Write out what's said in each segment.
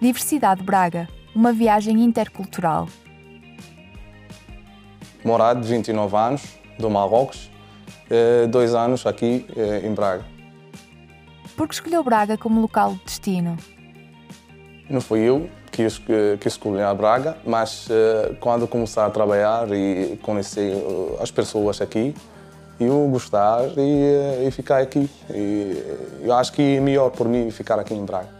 Diversidade Braga, uma viagem intercultural. Morado, 29 anos, do Marrocos, eh, dois anos aqui eh, em Braga. Por que escolheu Braga como local de destino? Não fui eu que, que escolhi a Braga, mas eh, quando comecei a trabalhar e conhecer as pessoas aqui, eu gostar e, e ficar aqui. E eu acho que é melhor por mim ficar aqui em Braga.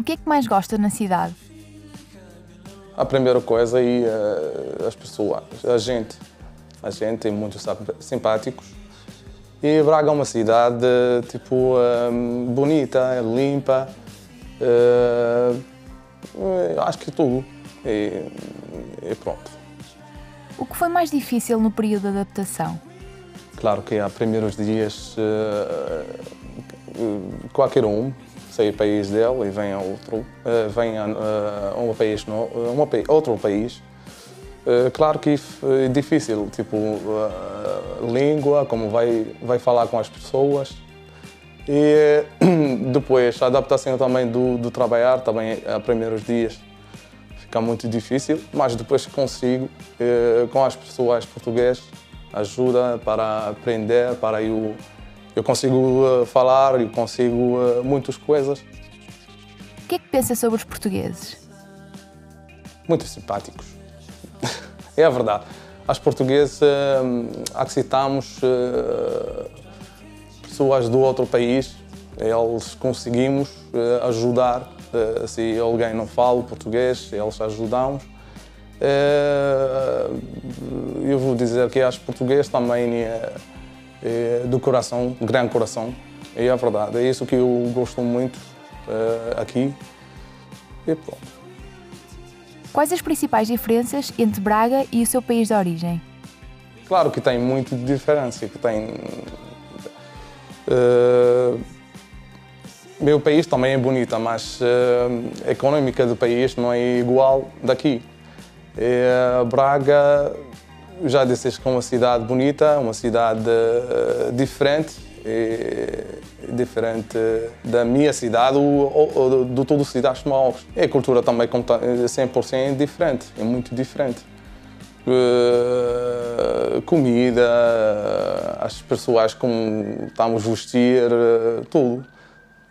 O que é que mais gosta na cidade? A primeira coisa é uh, as pessoas, a gente. A gente é muito simpáticos. E Braga é uma cidade tipo uh, bonita, limpa. Uh, acho que tudo. E, e pronto. O que foi mais difícil no período de adaptação? Claro que há primeiros dias qualquer um sai do país dele e vem a outro, uh, vem a, uh, um país, no, um, outro país. Claro que é difícil, tipo, língua, como vai, vai falar com as pessoas. E depois a adaptação também do, do trabalhar, também a primeiros dias fica muito difícil, mas depois consigo, com as pessoas portuguesas, ajuda para aprender, para eu eu consigo uh, falar, eu consigo uh, muitas coisas. O que é que pensa sobre os portugueses? Muito simpáticos. é a verdade. As portugueses aceitamos uh, pessoas do outro país, eles conseguimos ajudar. Se alguém não fala português, eles ajudamos. eu vou dizer que as portugueses também é, do coração, grande coração. É verdade, é isso que eu gosto muito uh, aqui. E pronto. Quais as principais diferenças entre Braga e o seu país de origem? Claro que tem muita diferença, que tem... Uh, meu país também é bonita, mas uh, a econômica do país não é igual daqui. E, Braga já disseste que é uma cidade bonita, uma cidade uh, diferente, diferente da minha cidade ou, ou de todas as cidades novas. E a cultura também é 100% diferente, é muito diferente. Uh, comida, as pessoas como estamos a vestir, uh, tudo.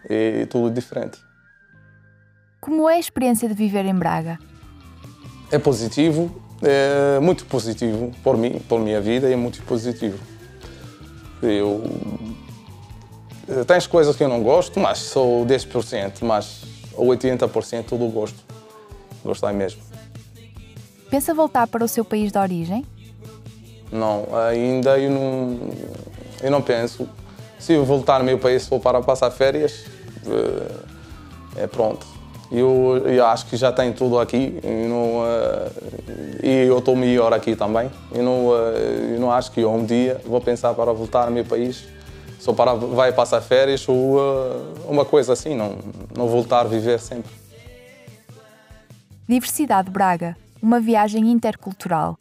É tudo diferente. Como é a experiência de viver em Braga? É positivo, é muito positivo por mim, por minha vida, é muito positivo. Eu tem as coisas que eu não gosto, mas sou 10%, mas 80% tudo gosto. Gostei mesmo. Pensa voltar para o seu país de origem? Não, ainda eu não, eu não penso. Se eu voltar ao meu país, for para passar férias, eh, é pronto eu, eu acho que já tem tudo aqui e, não, uh, e eu estou melhor aqui também. Eu não, eu não acho que um dia vou pensar para voltar ao meu país, só para vai passar férias ou uh, uma coisa assim, não, não voltar a viver sempre. Diversidade Braga, uma viagem intercultural.